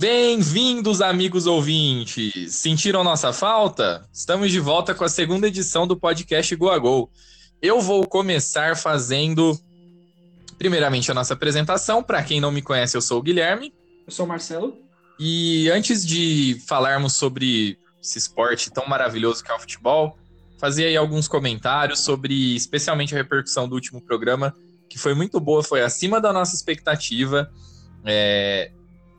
Bem-vindos, amigos ouvintes! Sentiram nossa falta? Estamos de volta com a segunda edição do podcast Go a Gol. Eu vou começar fazendo, primeiramente, a nossa apresentação. Para quem não me conhece, eu sou o Guilherme. Eu sou o Marcelo. E antes de falarmos sobre esse esporte tão maravilhoso que é o futebol, fazer aí alguns comentários sobre, especialmente, a repercussão do último programa, que foi muito boa, foi acima da nossa expectativa. É,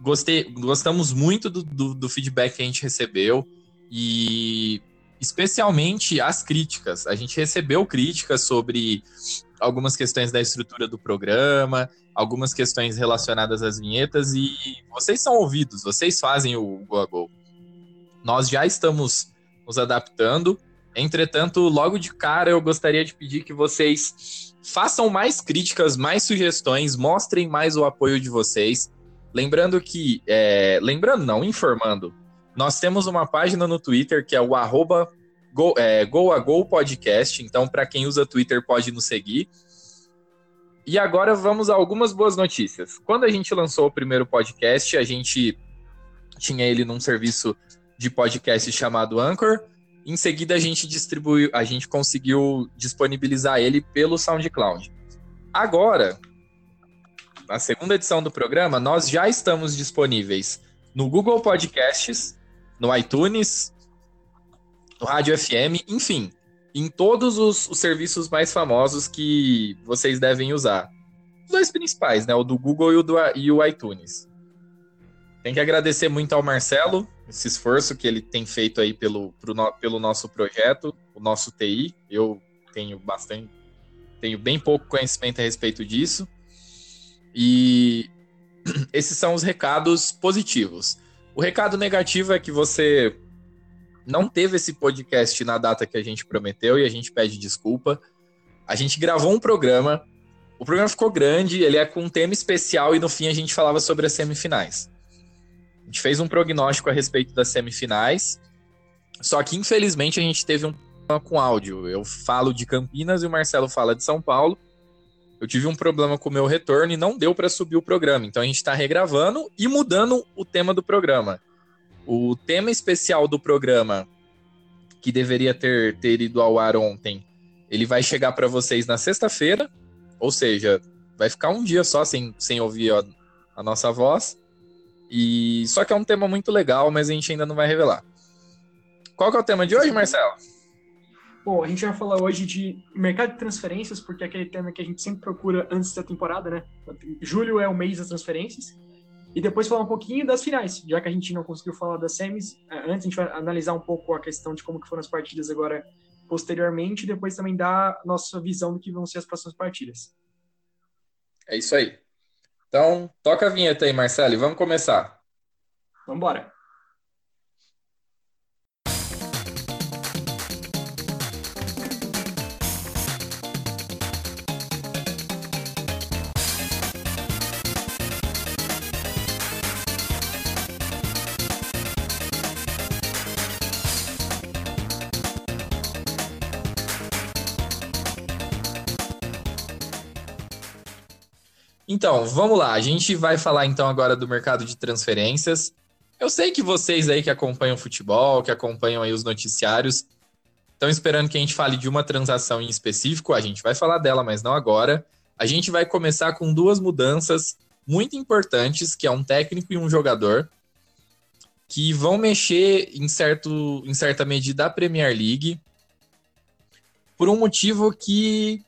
gostei, gostamos muito do, do, do, feedback que a gente recebeu e especialmente as críticas. A gente recebeu críticas sobre algumas questões da estrutura do programa, algumas questões relacionadas às vinhetas e vocês são ouvidos, vocês fazem o Go a Go. Nós já estamos nos adaptando. Entretanto, logo de cara eu gostaria de pedir que vocês façam mais críticas, mais sugestões, mostrem mais o apoio de vocês. Lembrando que, é, lembrando não, informando, nós temos uma página no Twitter que é o arroba Go, é, Go a Go Podcast, então para quem usa Twitter pode nos seguir. E agora vamos a algumas boas notícias. Quando a gente lançou o primeiro podcast, a gente tinha ele num serviço de podcast chamado Anchor. Em seguida a gente distribuiu, a gente conseguiu disponibilizar ele pelo SoundCloud. Agora, na segunda edição do programa, nós já estamos disponíveis no Google Podcasts, no iTunes, no Rádio FM, enfim, em todos os, os, serviços mais famosos que vocês devem usar. Os dois principais, né? O do Google e o, do, e o iTunes. Tem que agradecer muito ao Marcelo, esse esforço que ele tem feito aí pelo, pro, pelo nosso projeto, o nosso TI. Eu tenho bastante, tenho bem pouco conhecimento a respeito disso. E esses são os recados positivos. O recado negativo é que você não teve esse podcast na data que a gente prometeu e a gente pede desculpa. A gente gravou um programa, o programa ficou grande, ele é com um tema especial e no fim a gente falava sobre as semifinais. A gente fez um prognóstico a respeito das semifinais, só que infelizmente a gente teve um problema com áudio. Eu falo de Campinas e o Marcelo fala de São Paulo eu tive um problema com o meu retorno e não deu para subir o programa. Então a gente está regravando e mudando o tema do programa. O tema especial do programa, que deveria ter, ter ido ao ar ontem, ele vai chegar para vocês na sexta-feira, ou seja, vai ficar um dia só sem, sem ouvir a, a nossa voz. E só que é um tema muito legal, mas a gente ainda não vai revelar. Qual que é o tema de hoje, Marcelo? Bom, a gente vai falar hoje de mercado de transferências, porque é aquele tema que a gente sempre procura antes da temporada, né? Julho é o mês das transferências. E depois falar um pouquinho das finais, já que a gente não conseguiu falar das semis. É, antes a gente vai analisar um pouco a questão de como que foram as partidas agora posteriormente, e depois também dar a nossa visão do que vão ser as próximas partidas. É isso aí. Então, toca a vinheta aí, Marcelo, e vamos começar. Vamos embora. Então, vamos lá. A gente vai falar então agora do mercado de transferências. Eu sei que vocês aí que acompanham o futebol, que acompanham aí os noticiários, estão esperando que a gente fale de uma transação em específico. A gente vai falar dela, mas não agora. A gente vai começar com duas mudanças muito importantes, que é um técnico e um jogador, que vão mexer em, certo, em certa medida a Premier League, por um motivo que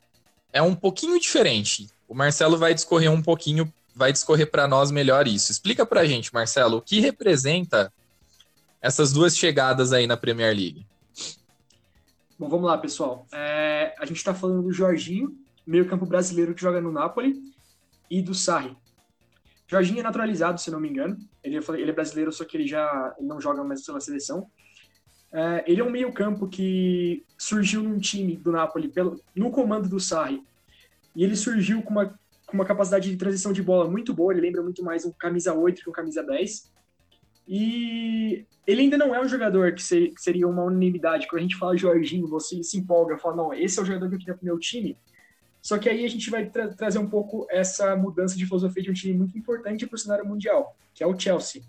é um pouquinho diferente. O Marcelo vai discorrer um pouquinho, vai discorrer para nós melhor isso. Explica para a gente, Marcelo, o que representa essas duas chegadas aí na Premier League? Bom, vamos lá, pessoal. É, a gente está falando do Jorginho, meio-campo brasileiro que joga no Napoli, e do Sarri. Jorginho é naturalizado, se não me engano. Ele, ele é brasileiro, só que ele já não joga mais pela seleção. É, ele é um meio-campo que surgiu num time do Napoli pelo, no comando do Sarri e ele surgiu com uma, com uma capacidade de transição de bola muito boa, ele lembra muito mais um camisa 8 que um camisa 10. E ele ainda não é um jogador que, ser, que seria uma unanimidade. Quando a gente fala Jorginho, você se empolga, fala, não, esse é o jogador que eu queria pro meu time. Só que aí a gente vai tra trazer um pouco essa mudança de filosofia de um time muito importante para o cenário mundial, que é o Chelsea.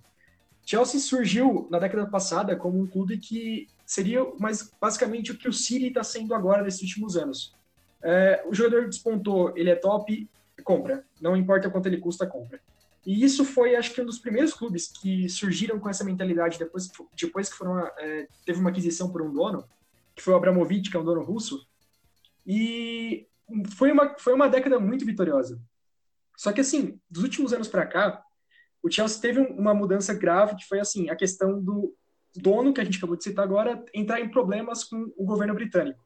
Chelsea surgiu na década passada como um clube que seria mais basicamente o que o City está sendo agora nesses últimos anos. É, o jogador despontou, ele é top, compra. Não importa quanto ele custa, compra. E isso foi, acho que, um dos primeiros clubes que surgiram com essa mentalidade depois, depois que foram, é, teve uma aquisição por um dono, que foi o Abramovich, que é um dono russo. E foi uma, foi uma década muito vitoriosa. Só que, assim, dos últimos anos para cá, o Chelsea teve uma mudança grave, que foi, assim, a questão do dono, que a gente acabou de citar agora, entrar em problemas com o governo britânico.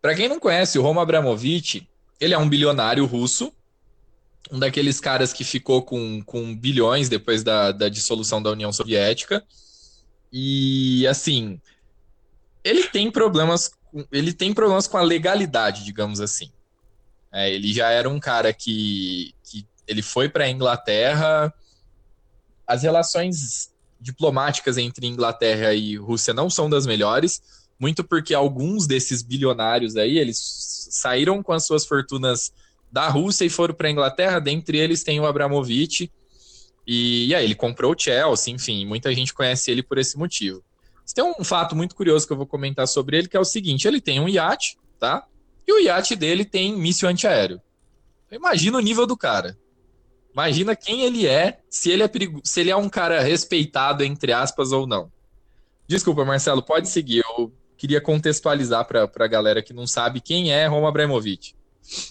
Para quem não conhece, o Roman Abramovich, ele é um bilionário russo, um daqueles caras que ficou com, com bilhões depois da, da dissolução da União Soviética. E, assim, ele tem problemas, ele tem problemas com a legalidade, digamos assim. É, ele já era um cara que, que ele foi para a Inglaterra. As relações diplomáticas entre Inglaterra e Rússia não são das melhores, muito porque alguns desses bilionários aí, eles saíram com as suas fortunas da Rússia e foram para a Inglaterra, dentre eles tem o Abramovich, e, e aí ele comprou o Chelsea, enfim, muita gente conhece ele por esse motivo. Tem um fato muito curioso que eu vou comentar sobre ele, que é o seguinte, ele tem um iate, tá? E o iate dele tem míssil antiaéreo. Imagina o nível do cara. Imagina quem ele é, se ele é perigo... se ele é um cara respeitado, entre aspas, ou não. Desculpa, Marcelo, pode seguir. Eu queria contextualizar para a galera que não sabe quem é Roma Abramovich.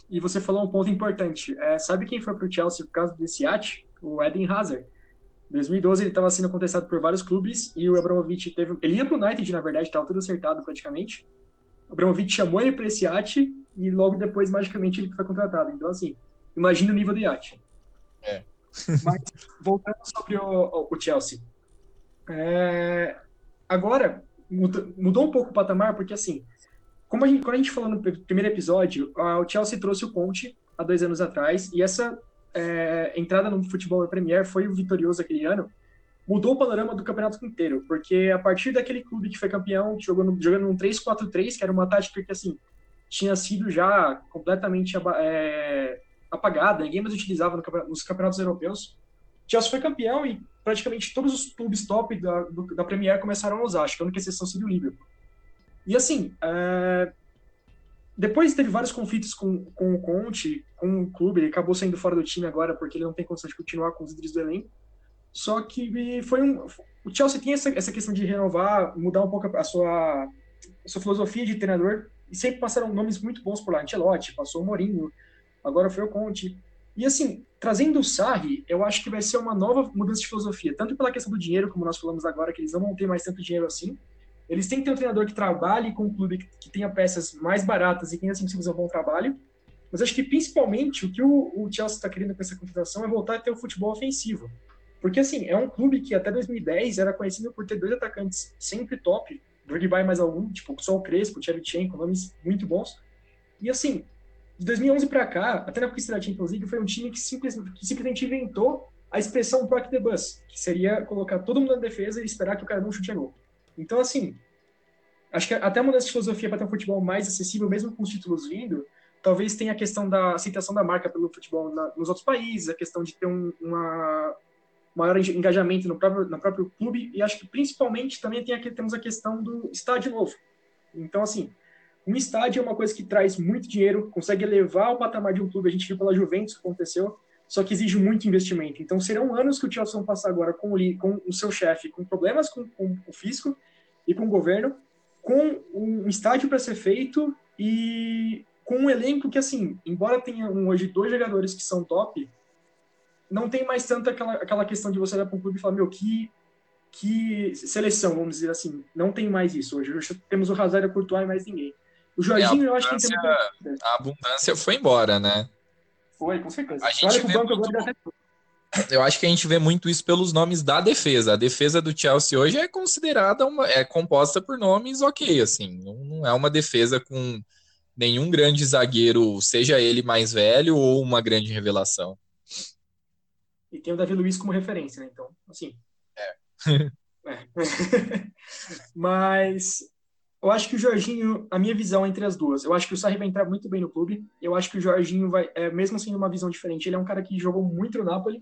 E você falou um ponto importante. É, sabe quem foi para o Chelsea por causa desse iate? O Eden Hazard. Em 2012 ele estava sendo contestado por vários clubes e o Abramovich teve. Ele ia para o United, na verdade, estava tudo acertado praticamente. O Abramovich chamou ele para esse iate e logo depois, magicamente, ele foi contratado. Então, assim, imagina o nível do iate. É. Mas, voltando sobre o, o Chelsea. É, agora, mudou um pouco o patamar, porque, assim, como a gente, quando a gente falou no primeiro episódio, o Chelsea trouxe o Conte há dois anos atrás, e essa é, entrada no futebol da Premier foi o vitorioso aquele ano, mudou o panorama do campeonato inteiro, porque a partir daquele clube que foi campeão, jogou no, jogando um 3-4-3, que era uma tática que, assim, tinha sido já completamente é, apagada, ninguém mais utilizava no nos campeonatos europeus. Chelsea foi campeão e praticamente todos os clubes top da, do, da Premier começaram a usar, acho que a única exceção seria o Liverpool. E assim, é... depois teve vários conflitos com, com o Conte, com o clube, ele acabou saindo fora do time agora porque ele não tem condição de continuar com os líderes do elenco. Só que foi um. O Chelsea tem essa, essa questão de renovar, mudar um pouco a sua, a sua filosofia de treinador, e sempre passaram nomes muito bons por lá. Ancelotti, passou o Mourinho, agora foi o Conte. E assim, trazendo o Sarri, eu acho que vai ser uma nova mudança de filosofia, tanto pela questão do dinheiro, como nós falamos agora, que eles não vão ter mais tanto dinheiro assim, eles têm que ter um treinador que trabalhe com um clube que, tenha peças mais baratas e que ainda assim fazer um bom trabalho. Mas acho que principalmente o que o, o Chelsea está querendo com essa contratação é voltar a ter o futebol ofensivo. Porque assim, é um clube que até 2010 era conhecido por ter dois atacantes sempre top, Drogba e mais algum, tipo só o Crespo, o Tchevchenko, nomes muito bons. E assim, de 2011 para cá, até na conquista da Champions League, foi um time que, simples, que simplesmente inventou a expressão Proc the Bus, que seria colocar todo mundo na defesa e esperar que o cara não chute a gol. Então, assim, acho que até uma das filosofia para ter um futebol mais acessível, mesmo com os títulos vindo, talvez tenha a questão da aceitação da marca pelo futebol na, nos outros países, a questão de ter um uma, maior engajamento no próprio, no próprio clube, e acho que principalmente também tem aqui, temos a questão do estádio novo. Então, assim, um estádio é uma coisa que traz muito dinheiro, consegue elevar o patamar de um clube, a gente viu pela Juventus que aconteceu, só que exige muito investimento. Então, serão anos que o Chelsea vão passar agora com o, com o seu chefe, com problemas com, com o fisco, e com o governo, com um estádio para ser feito e com um elenco que, assim, embora tenha hoje dois jogadores que são top, não tem mais tanto aquela, aquela questão de você olhar para um clube e falar, meu, que, que seleção, vamos dizer assim. Não tem mais isso hoje. Hoje temos o Hazard, o Courtois e mais ninguém. O Jorginho, eu acho que tem A abundância foi embora, né? Foi, com certeza. A gente vê muito eu acho que a gente vê muito isso pelos nomes da defesa. A defesa do Chelsea hoje é considerada uma, é composta por nomes ok, assim, não é uma defesa com nenhum grande zagueiro, seja ele mais velho ou uma grande revelação. E tem o Davi Luiz como referência, né? Então, assim. É. é. Mas eu acho que o Jorginho, a minha visão entre as duas, eu acho que o Sarri vai entrar muito bem no clube. Eu acho que o Jorginho vai, é, mesmo sendo uma visão diferente, ele é um cara que jogou muito no Napoli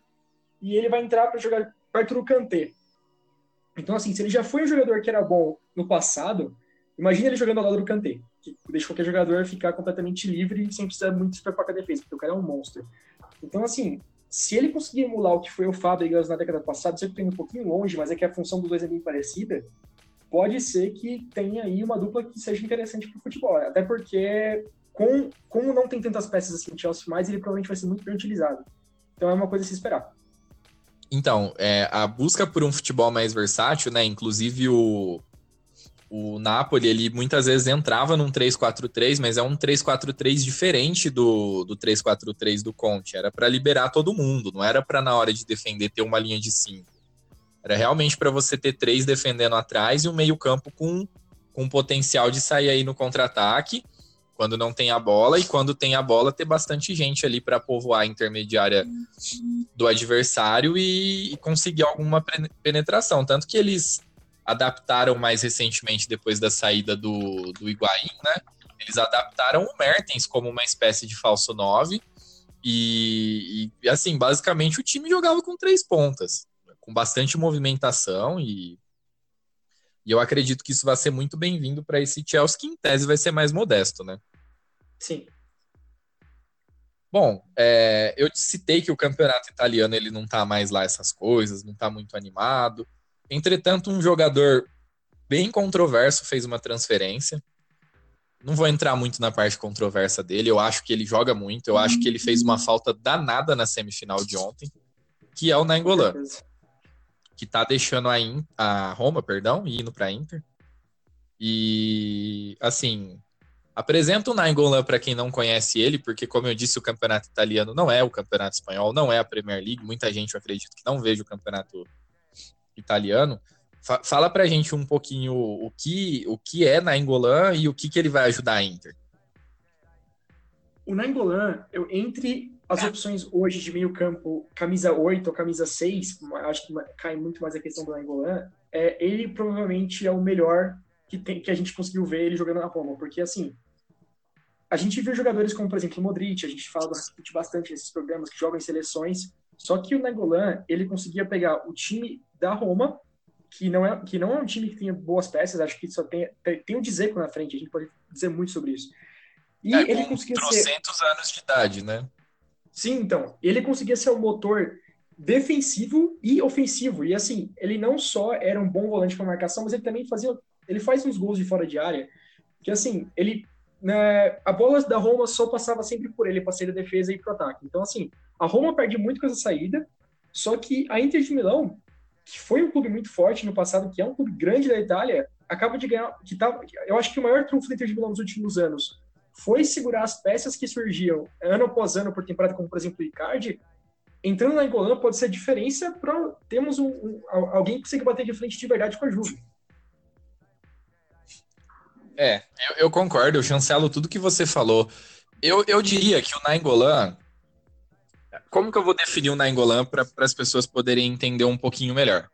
e ele vai entrar para jogar perto do Kanté. Então, assim, se ele já foi um jogador que era bom no passado, imagina ele jogando ao lado do Kanté, que deixa qualquer jogador ficar completamente livre sem precisar muito se preocupar com a defesa, porque o cara é um monstro. Então, assim, se ele conseguir emular o que foi o Fábricas na década passada, sempre indo um pouquinho longe, mas é que a função dos dois é bem parecida, pode ser que tenha aí uma dupla que seja interessante para o futebol. Até porque, com, como não tem tantas peças assim no Chelsea mais, ele provavelmente vai ser muito bem utilizado. Então é uma coisa a se esperar. Então, é, a busca por um futebol mais versátil, né? Inclusive o, o Napoli, ele muitas vezes entrava num 3-4-3, mas é um 3-4-3 diferente do, do 3-4-3 do Conte. Era para liberar todo mundo, não era para na hora de defender ter uma linha de 5. Era realmente para você ter três defendendo atrás e um meio-campo com, com potencial de sair aí no contra-ataque quando não tem a bola, e quando tem a bola, ter bastante gente ali para povoar a intermediária do adversário e, e, conseguir alguma penetração. Tanto que eles adaptaram mais recentemente, depois da saída do, do Higuaín, né? Eles adaptaram o Mertens como uma espécie de falso 9. E, e assim, basicamente o time jogava com três pontas, com bastante movimentação e e eu acredito que isso vai ser muito bem-vindo para esse Chelsea, que em tese vai ser mais modesto, né? Sim. Bom, é, eu citei que o campeonato italiano ele não tá mais lá essas coisas, não tá muito animado. Entretanto, um jogador bem controverso fez uma transferência. Não vou entrar muito na parte controversa dele, eu acho que ele joga muito, eu acho que ele fez uma falta danada na semifinal de ontem, que é o Nainggolan que tá deixando a, In, a Roma, perdão, e indo para Inter. E assim, apresenta o Nainggolan para quem não conhece ele, porque como eu disse, o campeonato italiano não é o campeonato espanhol, não é a Premier League. Muita gente, eu acredito, que não veja o campeonato italiano. Fa fala pra gente um pouquinho o que, o que é Nainggolan e o que, que ele vai ajudar a Inter. O Nainggolan, eu entre as opções hoje de meio campo, camisa 8 ou camisa 6, acho que cai muito mais a questão do Angolan, é, ele provavelmente é o melhor que, tem, que a gente conseguiu ver ele jogando na Roma, porque assim, a gente viu jogadores como, por exemplo, o Modric, a gente fala bastante nesses programas que jogam em seleções, só que o Nainggolan, ele conseguia pegar o time da Roma, que não é, que não é um time que tenha boas peças, acho que só tem, tem, tem o Dzeko na frente, a gente pode dizer muito sobre isso. E é, ele conseguia ser... anos de idade, né? Sim, então, ele conseguia ser um motor defensivo e ofensivo. E assim, ele não só era um bom volante para marcação, mas ele também fazia, ele faz uns gols de fora de área, que assim, ele né, a bola da Roma só passava sempre por ele para sair da defesa e pro ataque. Então assim, a Roma perde muito com essa saída, só que a Inter de Milão, que foi um clube muito forte no passado, que é um clube grande da Itália, acaba de ganhar, que tá, eu acho que o maior trunfo da Inter de Milão nos últimos anos foi segurar as peças que surgiam ano após ano por temporada, como por exemplo o Icardi, entrando na Engolana pode ser a diferença para termos um, um, alguém que consiga bater de frente de verdade com a Juve. É, eu, eu, concordo, eu chancelo tudo que você falou. Eu, eu diria que o Nainggolan, como que eu vou definir o Nainggolan para as pessoas poderem entender um pouquinho melhor?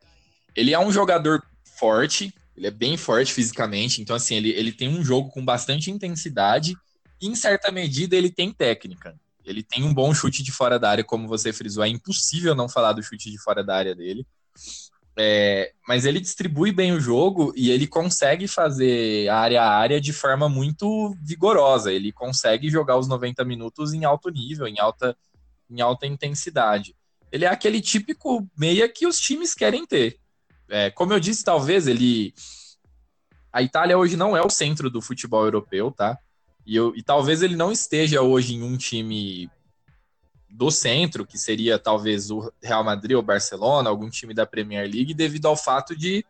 Ele é um jogador forte, ele é bem forte fisicamente, então assim, ele, ele tem um jogo com bastante intensidade em certa medida, ele tem técnica. Ele tem um bom chute de fora da área, como você frisou. É impossível não falar do chute de fora da área dele. É, mas ele distribui bem o jogo e ele consegue fazer área a área de forma muito vigorosa. Ele consegue jogar os 90 minutos em alto nível, em alta, em alta intensidade. Ele é aquele típico meia que os times querem ter. É, como eu disse, talvez ele. A Itália hoje não é o centro do futebol europeu, tá? E, eu, e talvez ele não esteja hoje em um time do centro, que seria talvez o Real Madrid ou Barcelona, algum time da Premier League, devido ao fato de,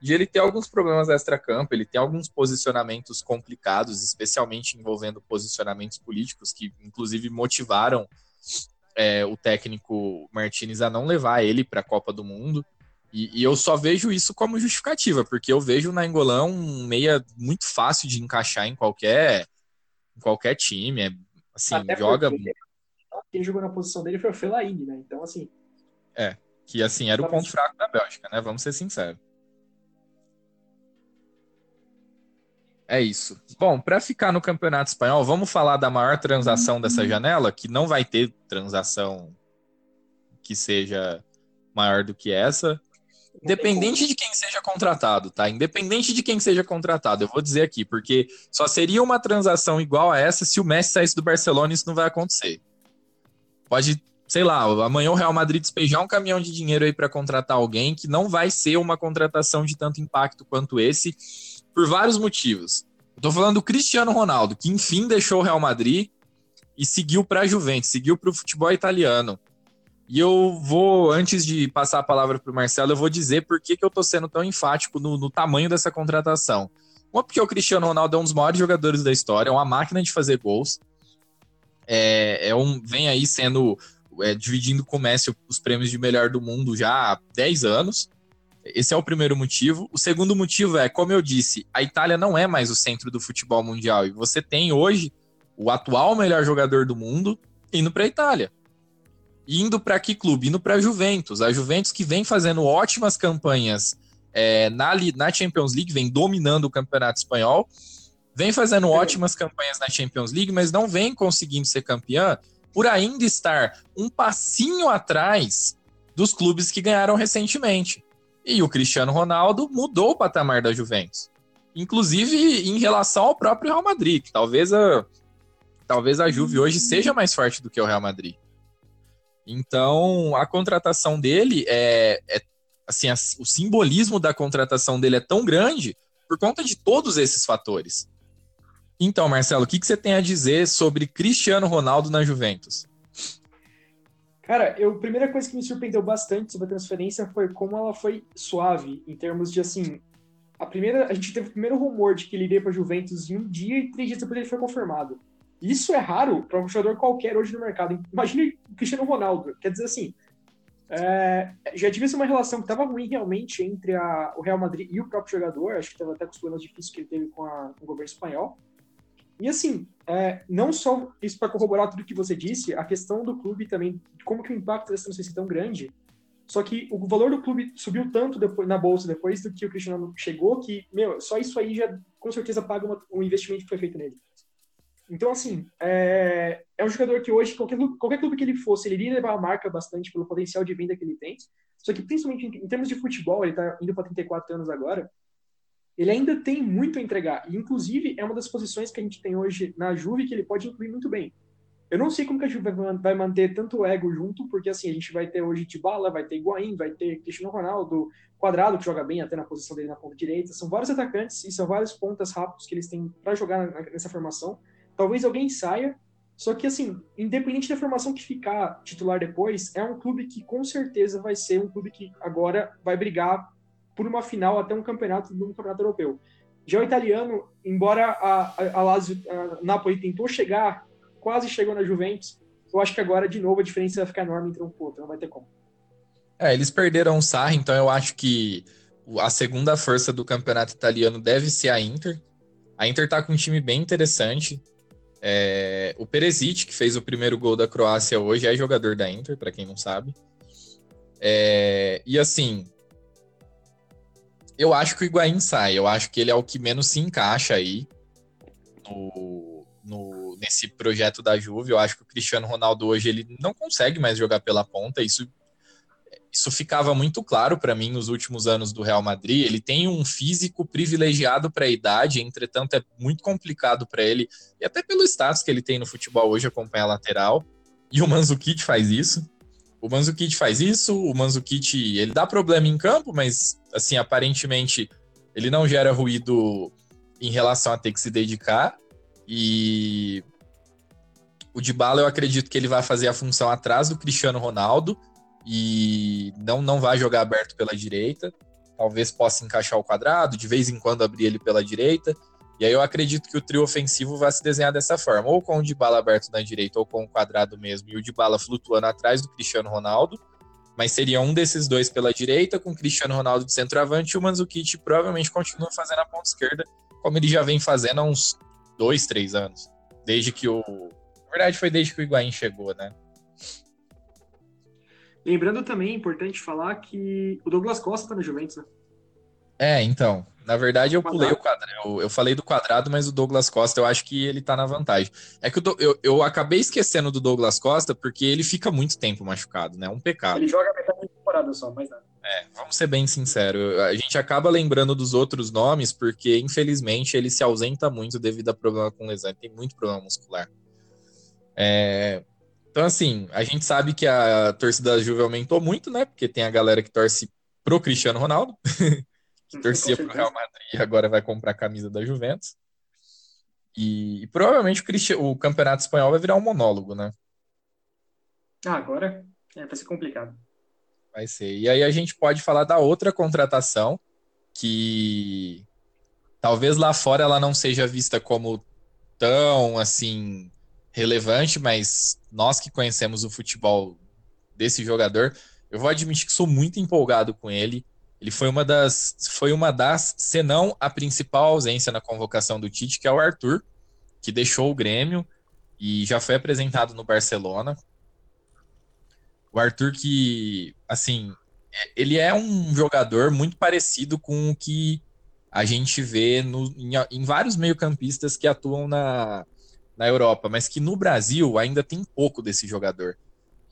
de ele ter alguns problemas extra-campo, ele tem alguns posicionamentos complicados, especialmente envolvendo posicionamentos políticos, que inclusive motivaram é, o técnico Martinez a não levar ele para a Copa do Mundo. E, e, eu só vejo isso como justificativa, porque eu vejo na Engolão um meia muito fácil de encaixar em qualquer qualquer time. É, assim, Até joga. Quem jogou na posição dele foi o Fellaini, né? Então, assim. É, que assim era o ponto fraco da Bélgica, né? Vamos ser sinceros. É isso. Bom, para ficar no Campeonato Espanhol, vamos falar da maior transação dessa uhum. janela, que não vai ter transação que seja maior do que essa. Independente de quem seja contratado, tá? Independente de quem seja contratado, eu vou dizer aqui, porque só seria uma transação igual a essa se o Messi saísse do Barcelona e isso não vai acontecer. Pode, sei lá, amanhã o Real Madrid despejar um caminhão de dinheiro aí para contratar alguém que não vai ser uma contratação de tanto impacto quanto esse, por vários motivos. Eu tô falando do Cristiano Ronaldo, que enfim deixou o Real Madrid e seguiu para a Juventus, seguiu para o futebol italiano. E eu vou, antes de passar a palavra para o Marcelo, eu vou dizer por que, que eu estou sendo tão enfático no, no, tamanho dessa contratação. Uma, porque o Cristiano Ronaldo é um dos maiores jogadores da história, é uma máquina de fazer gols. É, é um, vem aí sendo é, dividindo com o Messi os prêmios de melhor do mundo já há 10 anos. Esse é o primeiro motivo. O segundo motivo é, como eu disse, a Itália não é mais o centro do futebol mundial. E você tem hoje o atual melhor jogador do mundo indo para a Itália. Indo para que clube? Indo para a Juventus. A Juventus que vem fazendo ótimas campanhas é, na, na Champions League, vem dominando o campeonato espanhol, vem fazendo ótimas campanhas na Champions League, mas não vem conseguindo ser campeã por ainda estar um passinho atrás dos clubes que ganharam recentemente. E o Cristiano Ronaldo mudou o patamar da Juventus. Inclusive em relação ao próprio Real Madrid, que talvez a, talvez a Juve hoje seja mais forte do que o Real Madrid. Então, a contratação dele é, é assim, a, o simbolismo da contratação dele é tão grande por conta de todos esses fatores. Então, Marcelo, o que, que você tem a dizer sobre Cristiano Ronaldo na Juventus? Cara, eu, a primeira coisa que me surpreendeu bastante sobre a transferência foi como ela foi suave, em termos de, assim, a primeira, a gente teve o primeiro rumor de que ele iria para Juventus em um dia e três dias depois ele foi confirmado. Isso é raro para um jogador qualquer hoje no mercado. Imagine o Cristiano Ronaldo. Quer dizer assim, é, já tivesse uma relação que estava ruim realmente entre a, o Real Madrid e o próprio jogador. Acho que estava até com os problemas difíceis que ele teve com, a, com o governo espanhol. E assim, é, não só isso para corroborar tudo que você disse, a questão do clube também, como que o impacto dessa transferência é tão grande. Só que o valor do clube subiu tanto depois, na bolsa depois do que o Cristiano chegou que, meu, só isso aí já com certeza paga uma, um investimento que foi feito nele. Então, assim, é, é um jogador que hoje, qualquer, qualquer clube que ele fosse, ele iria levar a marca bastante pelo potencial de venda que ele tem. Só que, principalmente em, em termos de futebol, ele está indo para 34 anos agora, ele ainda tem muito a entregar. E, inclusive, é uma das posições que a gente tem hoje na Juve que ele pode incluir muito bem. Eu não sei como que a Juve vai manter tanto ego junto, porque assim, a gente vai ter hoje Tibala, vai ter Higuaín, vai ter Cristiano Ronaldo, Quadrado, que joga bem até na posição dele na ponta direita. São vários atacantes e são vários pontas rápidos que eles têm para jogar nessa formação. Talvez alguém saia, só que assim, independente da formação que ficar titular depois, é um clube que com certeza vai ser um clube que agora vai brigar por uma final até um campeonato um campeonato europeu. Já o italiano, embora a, a, a Lazio, a Napoli tentou chegar, quase chegou na Juventus, eu acho que agora, de novo, a diferença vai ficar enorme entre um e outro, não vai ter como. É, eles perderam o Sarri, então eu acho que a segunda força do campeonato italiano deve ser a Inter. A Inter tá com um time bem interessante. É, o Peresic, que fez o primeiro gol da Croácia hoje, é jogador da Inter, para quem não sabe. É, e assim, eu acho que o Higuaín sai. Eu acho que ele é o que menos se encaixa aí no, no, nesse projeto da Juve. Eu acho que o Cristiano Ronaldo hoje ele não consegue mais jogar pela ponta. Isso isso ficava muito claro para mim nos últimos anos do Real Madrid. Ele tem um físico privilegiado para a idade, entretanto é muito complicado para ele, e até pelo status que ele tem no futebol hoje, acompanhar a lateral. E o Manzukic faz isso. O Manzukic faz isso, o Manzukic, ele dá problema em campo, mas assim, aparentemente ele não gera ruído em relação a ter que se dedicar. E o Dybala eu acredito que ele vai fazer a função atrás do Cristiano Ronaldo, e não, não vai jogar aberto pela direita. Talvez possa encaixar o quadrado, de vez em quando abrir ele pela direita. E aí eu acredito que o trio ofensivo vai se desenhar dessa forma, ou com o de bala aberto na direita, ou com o quadrado mesmo, e o de bala flutuando atrás do Cristiano Ronaldo. Mas seria um desses dois pela direita, com o Cristiano Ronaldo de centroavante, e o Mandzukic provavelmente continua fazendo a ponta esquerda, como ele já vem fazendo há uns dois, três anos. Desde que o. Na verdade, foi desde que o Higuaín chegou, né? Lembrando também, é importante falar que o Douglas Costa tá na Juventus, né? É, então. Na verdade, eu pulei o quadrado. Eu, eu, falei do quadrado, mas o Douglas Costa, eu acho que ele tá na vantagem. É que eu, eu, eu, acabei esquecendo do Douglas Costa porque ele fica muito tempo machucado, né? Um pecado. Ele joga metade da temporada só, mas nada. É, vamos ser bem sinceros. A gente acaba lembrando dos outros nomes porque, infelizmente, ele se ausenta muito devido a problema com lesão. Ele tem muito problema muscular. É... Então, assim, a gente sabe que a torcida da Juve aumentou muito, né? Porque tem a galera que torce pro Cristiano Ronaldo, que torcia pro Real Madrid e agora vai comprar a camisa da Juventus. E, e provavelmente o, o, Campeonato Espanhol vai virar um monólogo, né? Ah, agora é, vai ser complicado. Vai ser. E aí a gente pode falar da outra contratação, que talvez lá fora ela não seja vista como tão assim relevante, mas nós que conhecemos o futebol desse jogador, eu vou admitir que sou muito empolgado com ele. Ele foi uma das, foi uma das, se não a principal ausência na convocação do Tite, que é o Arthur, que deixou o Grêmio e já foi apresentado no Barcelona. O Arthur que, assim, ele é um jogador muito parecido com o que a gente vê no, em, em vários meio-campistas que atuam na, na Europa, mas que no Brasil ainda tem pouco desse jogador.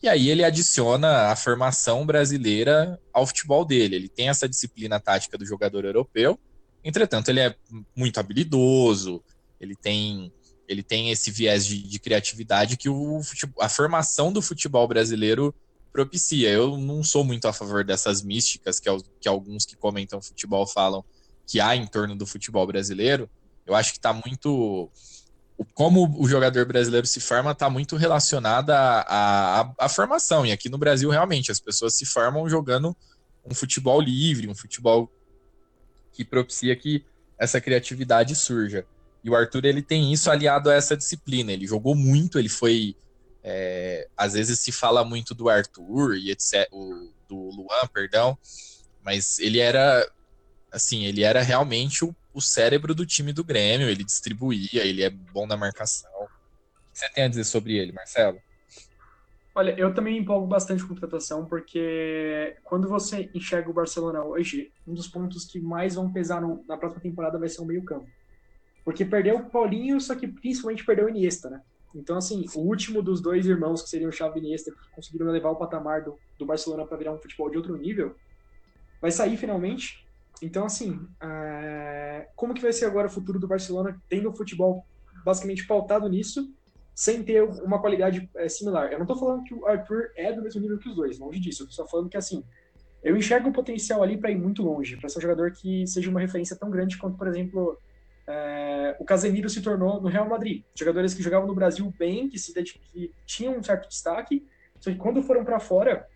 E aí ele adiciona a formação brasileira ao futebol dele. Ele tem essa disciplina tática do jogador europeu. Entretanto, ele é muito habilidoso. Ele tem ele tem esse viés de, de criatividade que o, a formação do futebol brasileiro propicia. Eu não sou muito a favor dessas místicas que, que alguns que comentam futebol falam que há em torno do futebol brasileiro. Eu acho que está muito. Como o jogador brasileiro se forma está muito relacionada à, à, formação. E aqui no Brasil, realmente, as pessoas se formam jogando um futebol livre, um futebol que propicia que essa criatividade surja. E o Arthur ele tem isso aliado a essa disciplina. Ele jogou muito, ele foi é, às vezes se fala muito do Arthur e etc, o, do Luan, perdão, mas ele era assim, ele era realmente o, o cérebro do time do Grêmio, ele distribuía, ele é bom na marcação. O que você tem a dizer sobre ele, Marcelo? Olha, eu também empolgo bastante com contratação, porque quando você enxerga o Barcelona hoje, um dos pontos que mais vão pesar no, na próxima temporada vai ser o meio-campo. Porque perdeu o Paulinho, só que principalmente perdeu o Iniesta, né? Então, assim, o último dos dois irmãos, que seriam o Xavi e Iniesta, que conseguiram levar o patamar do, do Barcelona para virar um futebol de outro nível, vai sair finalmente. Então, assim, é... como que vai ser agora o futuro do Barcelona tendo o futebol basicamente pautado nisso, sem ter uma qualidade é, similar? Eu não estou falando que o Arthur é do mesmo nível que os dois, longe disso. Eu estou só falando que, assim, eu enxergo o potencial ali para ir muito longe, para ser um jogador que seja uma referência tão grande quanto, por exemplo, é, o Casemiro se tornou no Real Madrid. Jogadores que jogavam no Brasil bem, que, se, que tinham um certo destaque, só que quando foram para fora,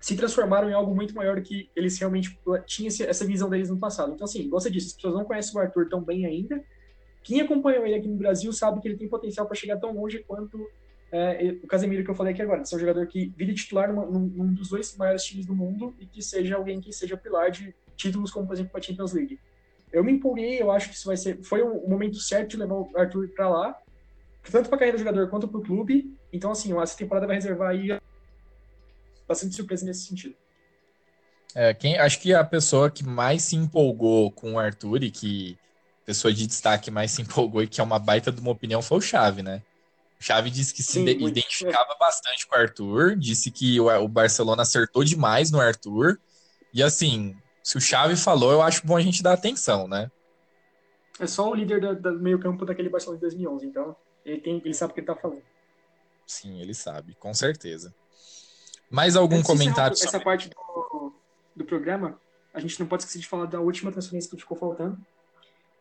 se transformaram em algo muito maior do que eles realmente tinham essa visão deles no passado. Então, assim, você disse, as pessoas não conhecem o Arthur tão bem ainda. Quem acompanhou ele aqui no Brasil sabe que ele tem potencial para chegar tão longe quanto é, o Casemiro que eu falei aqui agora, ser um jogador que vire titular numa, num, num, dos dois maiores times do mundo e que seja alguém que seja pilar de títulos como, por exemplo, a Champions League eu me empolguei, eu acho que isso vai ser. Foi o momento certo de levar o Arthur para lá, tanto para a carreira do jogador quanto para o clube. Então, assim, essa temporada vai reservar aí bastante surpresa nesse sentido. É, quem, acho que a pessoa que mais se empolgou com o Arthur e que pessoa de destaque mais se empolgou e que é uma baita de uma opinião foi o Chave, né? O Chave disse que se Sim, identificava bastante com o Arthur, disse que o, o Barcelona acertou demais no Arthur. E assim, se o Xavi falou, eu acho bom a gente dar atenção, né? É só o líder do, do meio-campo daquele Barcelona de 2011, então ele, tem, ele sabe o que ele tá falando. Sim, ele sabe, com certeza. Mais algum Antes comentário essa parte do, do programa? A gente não pode esquecer de falar da última transferência que ficou faltando,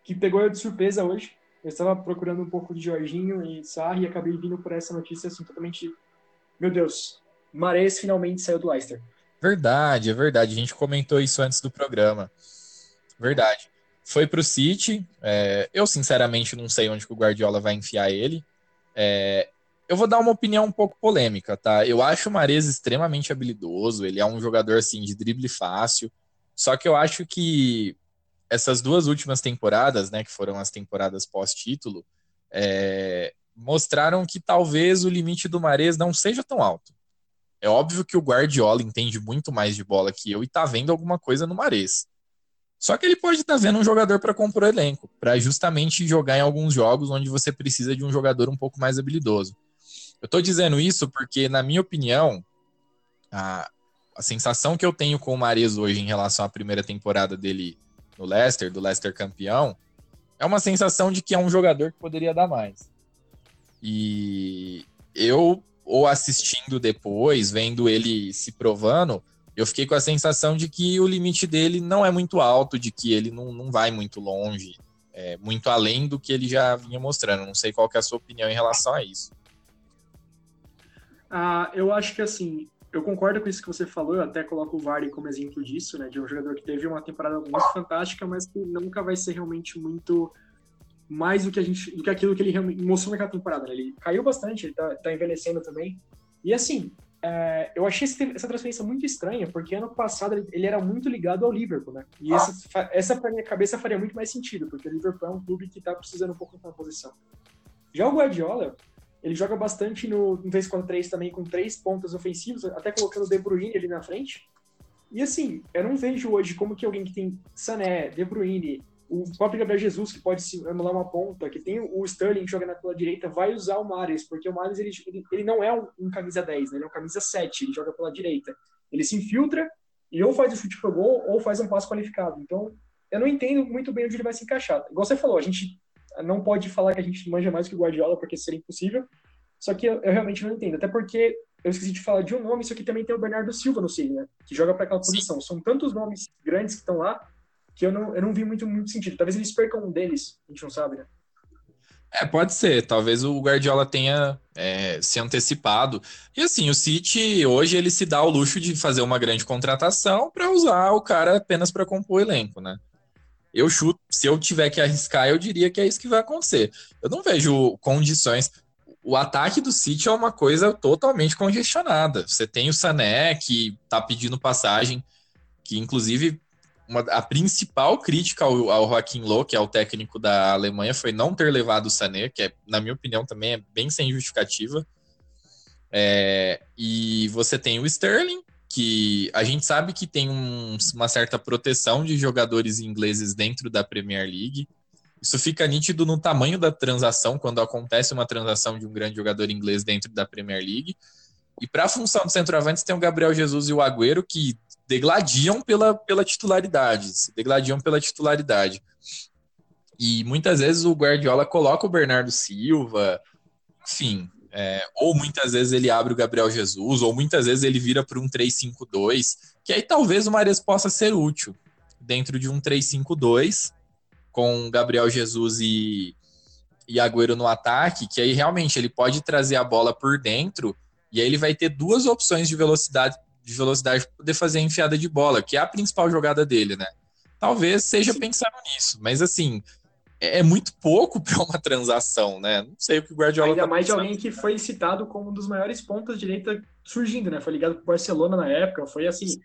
que pegou eu de surpresa hoje. Eu estava procurando um pouco de Jorginho e Sarri e acabei vindo por essa notícia assim, totalmente. Meu Deus, Mares finalmente saiu do Leicester. Verdade, é verdade. A gente comentou isso antes do programa. Verdade. Foi para o City. É, eu, sinceramente, não sei onde que o Guardiola vai enfiar ele. É, eu vou dar uma opinião um pouco polêmica, tá? Eu acho o Mares extremamente habilidoso. Ele é um jogador, assim, de drible fácil. Só que eu acho que essas duas últimas temporadas, né, que foram as temporadas pós-título, é, mostraram que talvez o limite do Mares não seja tão alto. É óbvio que o Guardiola entende muito mais de bola que eu e tá vendo alguma coisa no Mares. Só que ele pode estar tá vendo um jogador para compor o elenco, para justamente jogar em alguns jogos onde você precisa de um jogador um pouco mais habilidoso. Eu estou dizendo isso porque, na minha opinião, a, a sensação que eu tenho com o Mares hoje em relação à primeira temporada dele no Leicester, do Leicester campeão, é uma sensação de que é um jogador que poderia dar mais. E eu, ou assistindo depois, vendo ele se provando, eu fiquei com a sensação de que o limite dele não é muito alto, de que ele não, não vai muito longe, é, muito além do que ele já vinha mostrando. Não sei qual é a sua opinião em relação a isso. Ah, eu acho que assim, eu concordo com isso que você falou, eu até coloco o Vardy como exemplo disso, né? De um jogador que teve uma temporada muito fantástica, mas que nunca vai ser realmente muito mais do que a gente, do que aquilo que ele mostrou naquela temporada. Né? Ele caiu bastante, ele tá, tá envelhecendo também. E assim, é, eu achei essa transferência muito estranha, porque ano passado ele, ele era muito ligado ao Liverpool, né? E essa, essa pra minha cabeça faria muito mais sentido, porque o Liverpool é um clube que tá precisando um pouco da posição. Já o Guardiola, ele joga bastante no, no 3-4-3 também, com três pontas ofensivos, até colocando o De Bruyne ali na frente. E assim, eu não vejo hoje como que alguém que tem Sané, De Bruyne, o próprio Gabriel Jesus, que pode emular uma ponta, que tem o Sterling que joga pela direita, vai usar o Mares, porque o Mares ele, ele, ele não é um, um, camisa 10, né? ele é um camisa 7, ele joga pela direita. Ele se infiltra e ou faz o chute pro gol ou faz um passo qualificado. Então, eu não entendo muito bem onde ele vai se encaixar. Igual você falou, a gente não pode falar que a gente manja mais que o Guardiola, porque seria impossível. Só que eu, eu, realmente não entendo. Até porque eu esqueci de falar de um nome, isso aqui também tem o Bernardo Silva no Cine, né? Que joga para aquela posição. São tantos nomes grandes que estão lá que eu não, eu não vi muito, muito sentido. Talvez eles percam um deles, a gente não sabe, né? É, pode ser. Talvez o Guardiola tenha é, se antecipado. E assim, o City hoje ele se dá o luxo de fazer uma grande contratação para usar o cara apenas para compor o elenco, né? Eu chuto, se eu tiver que arriscar, eu diria que é isso que vai acontecer. Eu não vejo condições. O ataque do City é uma coisa totalmente congestionada. Você tem o Sané, que tá pedindo passagem, que inclusive uma, a principal crítica ao, ao Joaquim Loh, que é o técnico da Alemanha, foi não ter levado o Sané, que é, na minha opinião também é bem sem justificativa. É, e você tem o Sterling, que a gente sabe que tem um, uma certa proteção de jogadores ingleses dentro da Premier League. Isso fica nítido no tamanho da transação, quando acontece uma transação de um grande jogador inglês dentro da Premier League. E para a função do centroavante, tem o Gabriel Jesus e o Agüero, que degladiam pela, pela titularidade, se degladiam pela titularidade. E muitas vezes o Guardiola coloca o Bernardo Silva, enfim, é, ou muitas vezes ele abre o Gabriel Jesus, ou muitas vezes ele vira para um 3-5-2, que aí talvez o Mares possa ser útil dentro de um 3-5-2, com Gabriel Jesus e, e Agüero no ataque, que aí realmente ele pode trazer a bola por dentro, e aí ele vai ter duas opções de velocidade de velocidade para poder fazer a enfiada de bola, que é a principal jogada dele, né? Talvez seja Sim. pensando nisso, mas assim, é, é muito pouco para uma transação, né? Não sei o que o Guardiola Ainda tá mais de alguém que foi citado como um dos maiores pontos de direita surgindo, né? Foi ligado pro Barcelona na época, foi assim,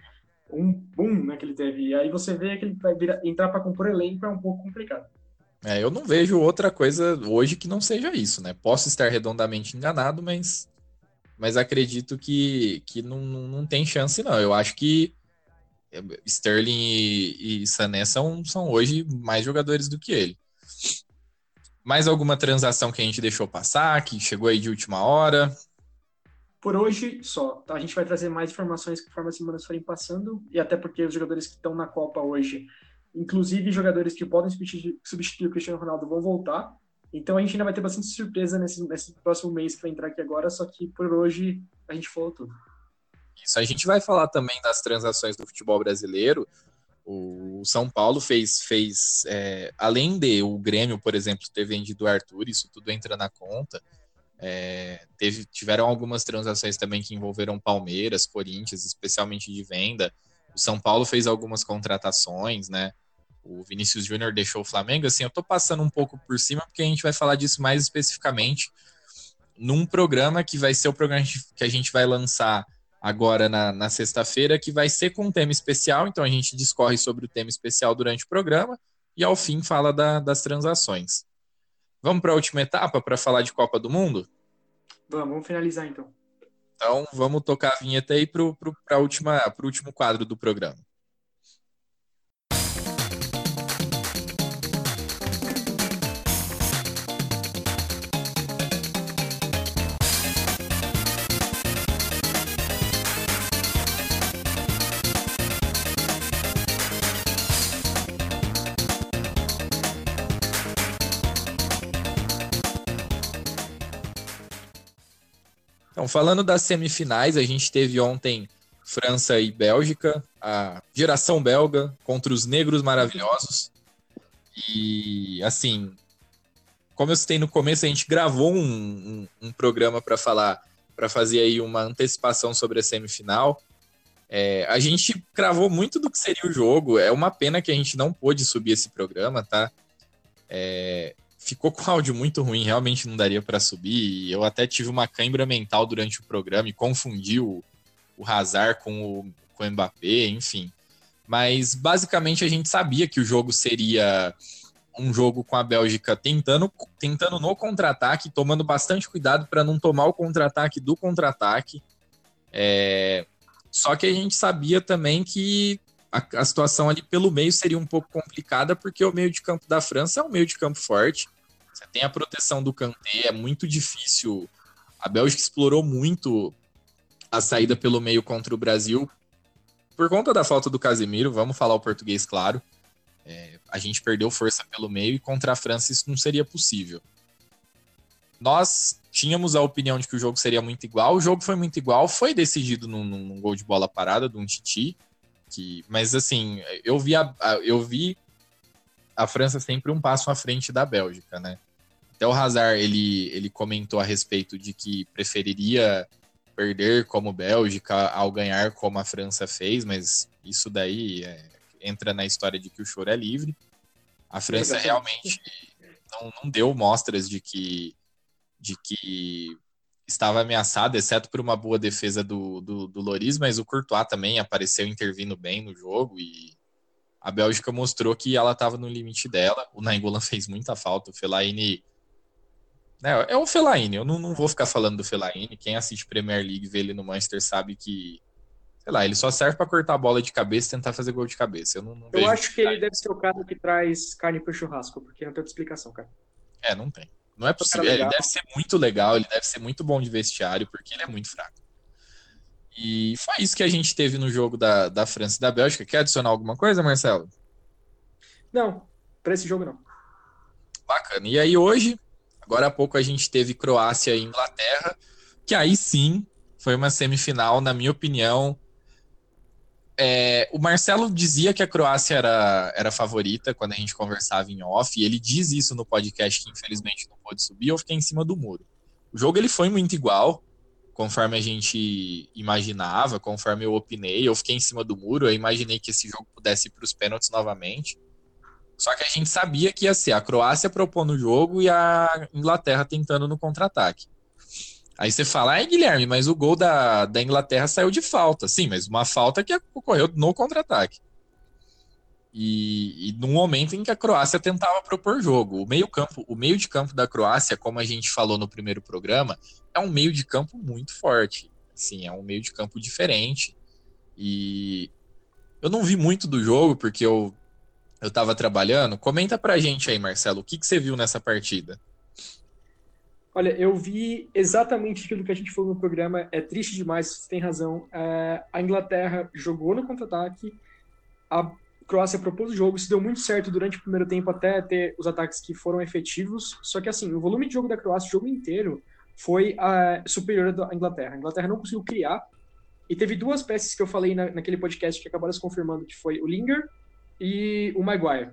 um boom né, que ele teve. E aí você vê que ele vai virar, entrar para compor elenco é um pouco complicado. É, eu não vejo outra coisa hoje que não seja isso, né? Posso estar redondamente enganado, mas, mas acredito que, que não, não, não tem chance, não. Eu acho que Sterling e, e Sané são, são hoje mais jogadores do que ele. Mais alguma transação que a gente deixou passar, que chegou aí de última hora? Por hoje, só. Tá? A gente vai trazer mais informações conforme as semanas forem passando, e até porque os jogadores que estão na Copa hoje, inclusive jogadores que podem substituir o Cristiano Ronaldo, vão voltar. Então a gente ainda vai ter bastante surpresa nesse, nesse próximo mês que vai entrar aqui agora, só que por hoje a gente falou tudo. Isso, a gente vai falar também das transações do futebol brasileiro, o São Paulo fez, fez é, além de o Grêmio, por exemplo, ter vendido o Arthur, isso tudo entra na conta. É, teve, tiveram algumas transações também que envolveram Palmeiras, Corinthians, especialmente de venda. O São Paulo fez algumas contratações, né? O Vinícius Júnior deixou o Flamengo. Assim, eu tô passando um pouco por cima porque a gente vai falar disso mais especificamente num programa que vai ser o programa que a gente vai lançar agora na, na sexta-feira, que vai ser com um tema especial. Então a gente discorre sobre o tema especial durante o programa e ao fim fala da, das transações. Vamos para a última etapa para falar de Copa do Mundo? Vamos, vamos finalizar então. Então vamos tocar a vinheta aí para o último quadro do programa. Então, falando das semifinais, a gente teve ontem França e Bélgica, a geração belga contra os negros maravilhosos. E, assim, como eu citei no começo, a gente gravou um, um, um programa para falar, para fazer aí uma antecipação sobre a semifinal. É, a gente cravou muito do que seria o jogo. É uma pena que a gente não pôde subir esse programa, tá? É, ficou com áudio muito ruim, realmente não daria para subir. Eu até tive uma cãibra mental durante o programa e confundi o, o Hazard com o, com o Mbappé, enfim. Mas basicamente a gente sabia que o jogo seria um jogo com a Bélgica tentando, tentando no contra-ataque, tomando bastante cuidado para não tomar o contra-ataque do contra-ataque. É... Só que a gente sabia também que a, a, situação ali pelo meio seria um pouco complicada, porque o meio de campo da França é um meio de campo forte. Você tem a proteção do Kanté, é muito difícil. A Bélgica explorou muito a saída pelo meio contra o Brasil por conta da falta do Casemiro, vamos falar o português claro. É, a gente perdeu força pelo meio e contra a França isso não seria possível. Nós tínhamos a opinião de que o jogo seria muito igual, o jogo foi muito igual, foi decidido num, num gol de bola parada de um Titi, que, mas assim, eu vi a, eu vi a França sempre um passo à frente da Bélgica, né? Até o Hazard, ele, ele comentou a respeito de que preferiria perder como Bélgica ao ganhar como a França fez, mas isso daí é, entra na história de que o choro é livre. A França realmente não, não deu mostras de que, de que estava ameaçada, exceto por uma boa defesa do, do, do Loris, mas o Courtois também apareceu intervindo bem no jogo e a Bélgica mostrou que ela estava no limite dela. O Nainggolan fez muita falta, o Fellaini é, é o Fellaini, eu não, não vou ficar falando do Fellaini. Quem assiste Premier League vê ele no Manchester sabe que, sei lá, ele só serve para cortar a bola de cabeça e tentar fazer gol de cabeça. Eu, não, não eu acho que ele deve ser o cara que traz carne pro churrasco, porque não tem outra explicação, cara. É, não tem. Não é possível. Ele deve ser muito legal, ele deve ser muito bom de vestiário, porque ele é muito fraco. E foi isso que a gente teve no jogo da, da França e da Bélgica. Quer adicionar alguma coisa, Marcelo? Não, para esse jogo não. Bacana. E aí hoje, Agora há pouco a gente teve Croácia e Inglaterra, que aí sim foi uma semifinal, na minha opinião. É, o Marcelo dizia que a Croácia era, era favorita quando a gente conversava em off, e ele diz isso no podcast que infelizmente não pôde subir, eu fiquei em cima do muro. O jogo ele foi muito igual, conforme a gente imaginava, conforme eu opinei, eu fiquei em cima do muro, eu imaginei que esse jogo pudesse ir para os pênaltis novamente. Só que a gente sabia que ia ser a Croácia propondo o jogo e a Inglaterra tentando no contra-ataque. Aí você fala, ai Guilherme, mas o gol da, da Inglaterra saiu de falta. Sim, mas uma falta que ocorreu no contra-ataque. E, e no momento em que a Croácia tentava propor jogo. O meio campo, o meio de campo da Croácia, como a gente falou no primeiro programa, é um meio de campo muito forte. Sim, é um meio de campo diferente. E eu não vi muito do jogo, porque eu eu estava trabalhando. Comenta pra gente aí, Marcelo, o que, que você viu nessa partida? Olha, eu vi exatamente aquilo que a gente falou no programa. É triste demais, você tem razão. É, a Inglaterra jogou no contra-ataque, a Croácia propôs o jogo, isso deu muito certo durante o primeiro tempo, até ter os ataques que foram efetivos. Só que, assim, o volume de jogo da Croácia, o jogo inteiro, foi uh, superior à Inglaterra. A Inglaterra não conseguiu criar. E teve duas peças que eu falei na, naquele podcast que acabaram se confirmando, que foi o Linger e o Maguire.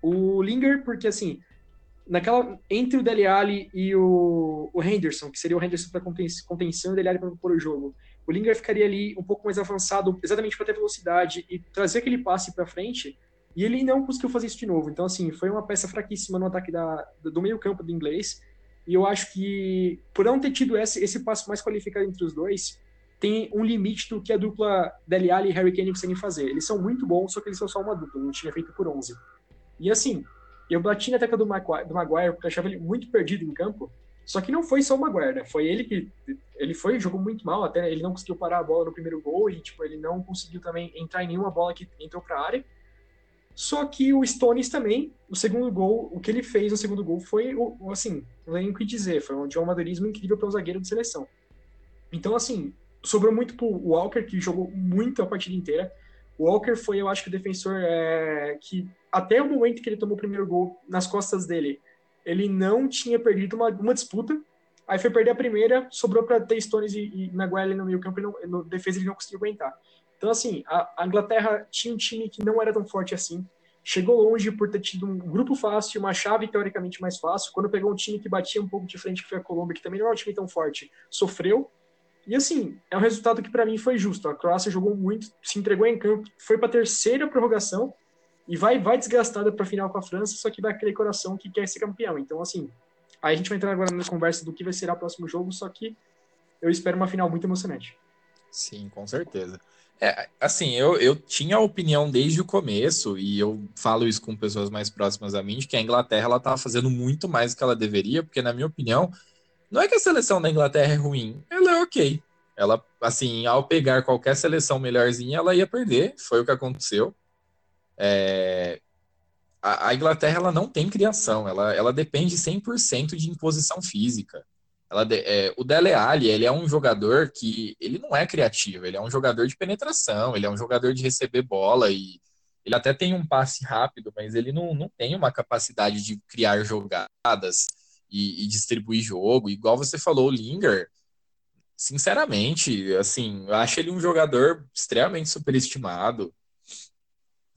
O Linger, porque assim, naquela entre o Dele Alli e o, o Henderson, que seria o Henderson para contenção e o Dele Alli para propor o jogo, o Linger ficaria ali um pouco mais avançado, exatamente para ter velocidade e trazer aquele passe para frente. E ele não conseguiu fazer isso de novo. Então, assim, foi uma peça fraquíssima no ataque da, do meio-campo do inglês. E eu acho que, por não ter tido esse, esse passo mais qualificado entre os dois, tem um limite do que a dupla Dele Alli e Harry Kane conseguem fazer. Eles são muito bons, só que eles são só uma dupla, time é feito por 11. E assim, eu bati na tecla do Maguire, do Maguire porque eu achava ele muito perdido em campo, só que não foi só o Maguire, né? Foi ele que ele foi jogou muito mal, até ele não conseguiu parar a bola no primeiro gol e tipo, ele não conseguiu também entrar em nenhuma bola que entrou para a área. Só que o Stones também, o segundo gol, o que ele fez no segundo gol foi, assim, não tem o que dizer, foi um de um incrível para zagueiro de seleção. Então, assim, sobrou muito pro Walker, que jogou muito a partida inteira. O Walker foi, eu acho o defensor é, que, até o momento que ele tomou o primeiro gol nas costas dele, ele não tinha perdido uma, uma disputa. Aí foi perder a primeira, sobrou para ter Stones e, e Maguire no meio campo, não, no defesa ele não conseguiu aguentar. Então, assim, a, a, Inglaterra tinha um time que não era tão forte assim, chegou longe por ter tido um grupo fácil, uma chave teoricamente mais fácil, quando pegou um time que batia um pouco de frente, que foi a Colômbia, que também não era um time tão forte, sofreu, e assim, é um resultado que para mim foi justo. A Croácia jogou muito, se entregou em campo, foi para a terceira prorrogação e vai vai desgastada para a final com a França, só que vai aquele coração que quer ser campeão. Então, assim, aí a gente vai entrar agora na conversa do que vai ser o próximo jogo, só que eu espero uma final muito emocionante. Sim, com certeza. É, assim, eu, eu tinha a opinião desde o começo, e eu falo isso com pessoas mais próximas a mim, de que a Inglaterra ela estava fazendo muito mais do que ela deveria, porque, na minha opinião, não é que a seleção da Inglaterra é ruim, ela é ok. Ela, assim, ao pegar qualquer seleção melhorzinha, ela ia perder, foi o que aconteceu. É... A, a, Inglaterra ela não tem criação, ela, ela depende 100% de imposição física. Ela, é, o Dele Alli, ele é um jogador que ele não é criativo, ele é um jogador de penetração, ele é um jogador de receber bola e ele até tem um passe rápido, mas ele não, não tem uma capacidade de criar jogadas e, e distribuir jogo. Igual você falou, o Linger, sinceramente, assim, eu acho ele um jogador extremamente superestimado.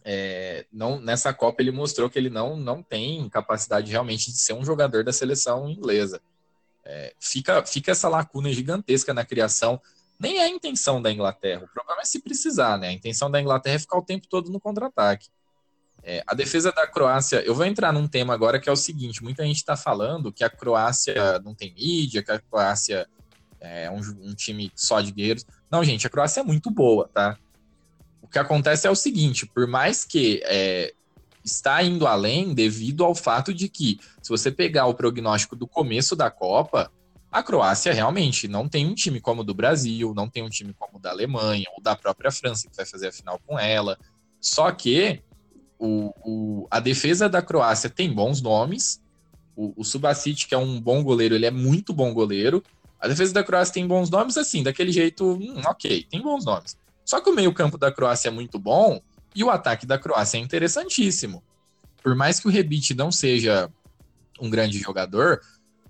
É, não, nessa Copa ele mostrou que ele não, não tem capacidade realmente de ser um jogador da seleção inglesa. É, fica, fica essa lacuna gigantesca na criação. Nem é a intenção da Inglaterra. O problema é se precisar, né? A intenção da Inglaterra é ficar o tempo todo no contra-ataque. É, a defesa da Croácia, eu vou entrar num tema agora que é o seguinte: muita gente está falando que a Croácia não tem mídia, que a Croácia é um, um, time só de guerreiros. Não, gente, a Croácia é muito boa, tá? Que acontece é o seguinte: por mais que é, está indo além, devido ao fato de que, se você pegar o prognóstico do começo da Copa, a Croácia realmente não tem um time como o do Brasil, não tem um time como o da Alemanha ou da própria França que vai fazer a final com ela. Só que o, o, a defesa da Croácia tem bons nomes. O, o Subasic, que é um bom goleiro, ele é muito bom goleiro. A defesa da Croácia tem bons nomes, assim, daquele jeito, hum, ok, tem bons nomes. Só que o meio-campo da Croácia é muito bom e o ataque da Croácia é interessantíssimo. Por mais que o Rebic não seja um grande jogador,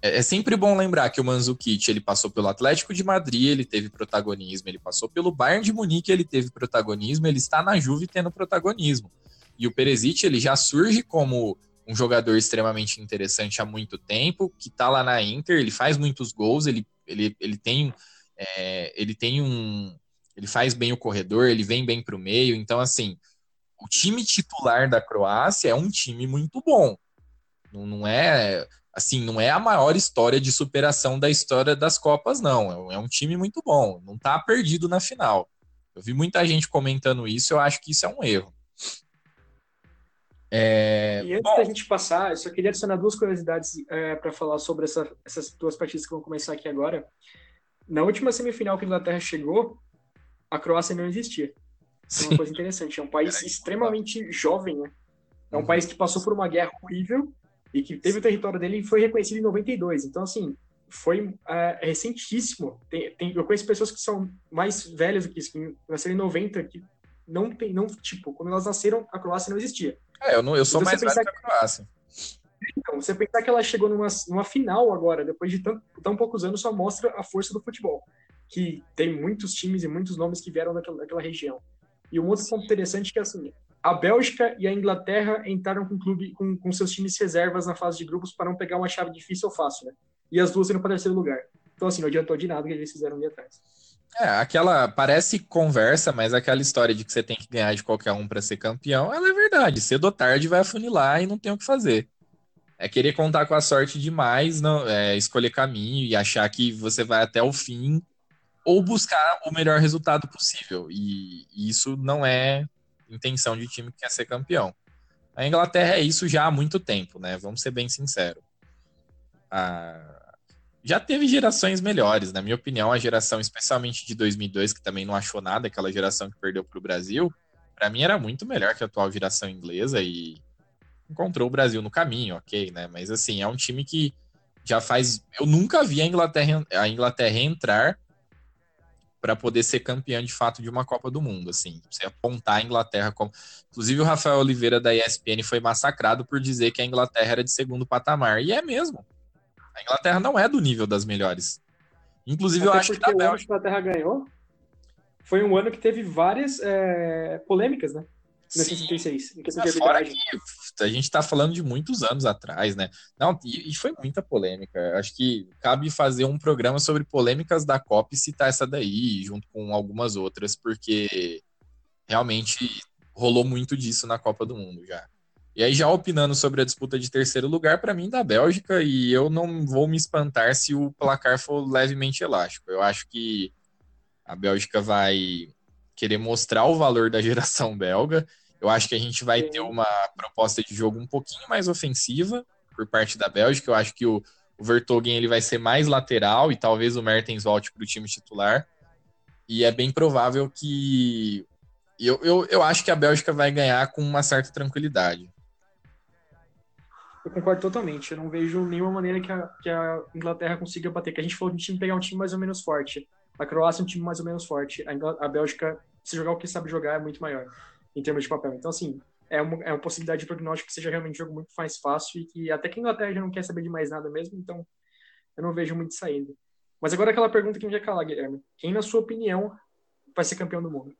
é, é sempre bom lembrar que o Mandzukic ele passou pelo Atlético de Madrid, ele teve protagonismo, ele passou pelo Bayern de Munique, ele teve protagonismo, ele está na Juve tendo protagonismo. E o Peresic, ele já surge como um jogador extremamente interessante há muito tempo, que está lá na Inter, ele faz muitos gols, ele, ele, ele tem é, ele tem um ele faz bem o corredor, ele vem bem para o meio, então assim, o time titular da Croácia é um time muito bom. Não, não é assim, não é a maior história de superação da história das Copas, não. É um time muito bom, não está perdido na final. Eu vi muita gente comentando isso, eu acho que isso é um erro. É... E antes Bom, da gente passar, eu só queria adicionar duas curiosidades é, para falar sobre essa, essas duas partidas que vão começar aqui agora. Na última semifinal que a Inglaterra chegou, a Croácia não existia. É uma coisa interessante. É um país extremamente jovem, né? É um uhum. país que passou por uma guerra horrível e que teve o território dele e foi reconhecido em 92. Então, assim, foi é, recentíssimo. Tem, tem, eu conheço pessoas que são mais velhas do que isso, que nasceram em 90, que não tem, não, tipo, quando elas nasceram, a Croácia não existia. É, eu, não, eu sou então, mais velho que a Croácia. Então, você pensar que ela chegou numa, numa final agora, depois de tão, tão poucos anos, só mostra a força do futebol. Que tem muitos times e muitos nomes que vieram daquela, daquela região. E um outro ponto interessante é que, assim, a Bélgica e a Inglaterra entraram com, clube, com, com seus times reservas na fase de grupos para não pegar uma chave difícil ou fácil, né? E as duas indo para terceiro lugar. Então, assim, não adiantou de nada que eles fizeram ali atrás. É, aquela parece conversa, mas aquela história de que você tem que ganhar de qualquer um para ser campeão, ela é verdade. Cedo ou tarde vai afunilar e não tem o que fazer. É querer contar com a sorte demais, não, é escolher caminho e achar que você vai até o fim ou buscar o melhor resultado possível. E, isso não é intenção de time que quer ser campeão. A Inglaterra é isso já há muito tempo, né? Vamos ser bem sinceros. A, já teve gerações melhores, na minha opinião, a geração, especialmente de 2002, que também não achou nada, aquela geração que perdeu para o Brasil, para mim era muito melhor que a atual geração inglesa e encontrou o Brasil no caminho, ok, né? Mas assim, é um time que já faz. Eu nunca vi a Inglaterra, a Inglaterra entrar para poder ser campeã de fato de uma Copa do Mundo, assim. Você apontar a Inglaterra como. Inclusive, o Rafael Oliveira da ESPN foi massacrado por dizer que a Inglaterra era de segundo patamar. E é mesmo. A Inglaterra não é do nível das melhores. Inclusive, Até eu acho que Bélgica... a Inglaterra ganhou foi um ano que teve várias é, polêmicas, né? No 66, em questão de Fora que a gente está falando de muitos anos atrás, né? Não, e, e, foi muita polêmica. Acho que cabe fazer um programa sobre polêmicas da Copa e citar essa daí, junto com algumas outras, porque realmente rolou muito disso na Copa do Mundo já. E aí, já opinando sobre a disputa de terceiro lugar, para mim, da Bélgica, e eu não vou me espantar se o placar for levemente elástico. Eu acho que a Bélgica vai querer mostrar o valor da geração belga. Eu acho que a gente vai ter uma proposta de jogo um pouquinho mais ofensiva por parte da Bélgica. Eu acho que o, o Vertogen ele vai ser mais lateral e talvez o Mertens volte para o time titular. E é bem provável que. Eu, eu, eu acho que a Bélgica vai ganhar com uma certa tranquilidade. Eu concordo totalmente. Eu não vejo nenhuma maneira que a, que a Inglaterra consiga bater. Que a gente falou de time pegar um time mais ou menos forte. A Croácia é um time mais ou menos forte. A, a Bélgica, se jogar o que sabe jogar, é muito maior em termos de papel. Então, assim, é uma, é uma possibilidade de prognóstico que seja realmente um jogo muito mais fácil e que até que a Inglaterra já não quer saber de mais nada mesmo, então eu não vejo muito saída. Mas agora aquela pergunta que me ia calar, Guilherme. Quem, na sua opinião, vai ser campeão do mundo?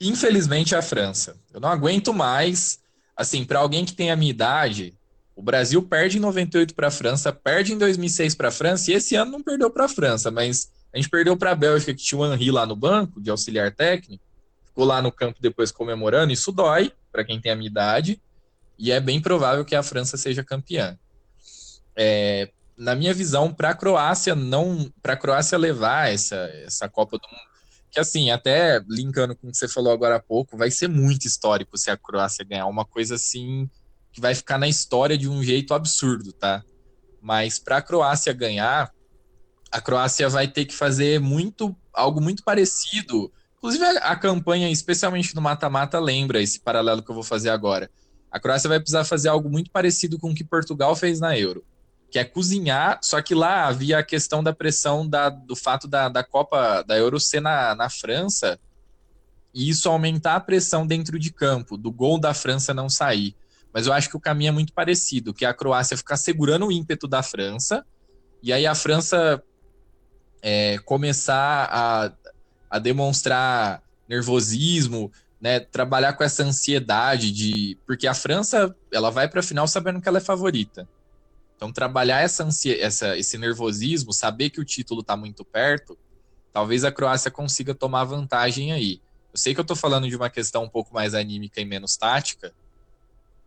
Infelizmente, a França. Eu não aguento mais. Assim, para alguém que tem a minha idade, o Brasil perde em 98 para a França, perde em 2006 para a França, e esse ano não perdeu para a França, mas a gente perdeu para a Bélgica, que tinha o Henri lá no banco, de auxiliar técnico ficou lá no campo depois comemorando, isso dói para quem tem a minha idade, e é bem provável que a França seja campeã. É, na minha visão, para a Croácia não, para a Croácia levar essa, essa Copa do Mundo, que assim, até linkando com o que você falou agora há pouco, vai ser muito histórico se a Croácia ganhar uma coisa assim que vai ficar na história de um jeito absurdo, tá? Mas para a Croácia ganhar, a Croácia vai ter que fazer muito algo muito parecido Inclusive, a, campanha, especialmente no mata-mata, lembra esse paralelo que eu vou fazer agora. A Croácia vai precisar fazer algo muito parecido com o que Portugal fez na Euro, que é cozinhar, só que lá havia a questão da pressão da, do fato da, da Copa da Euro ser na, na França, e isso aumentar a pressão dentro de campo, do gol da França não sair. Mas eu acho que o caminho é muito parecido, que é a Croácia ficar segurando o ímpeto da França, e aí a França é, começar a a demonstrar nervosismo, né, trabalhar com essa ansiedade de, porque a França, ela vai para a final sabendo que ela é favorita. Então trabalhar essa, ansia, essa esse nervosismo, saber que o título está muito perto, talvez a Croácia consiga tomar vantagem aí. Eu sei que eu estou falando de uma questão um pouco mais anímica e menos tática,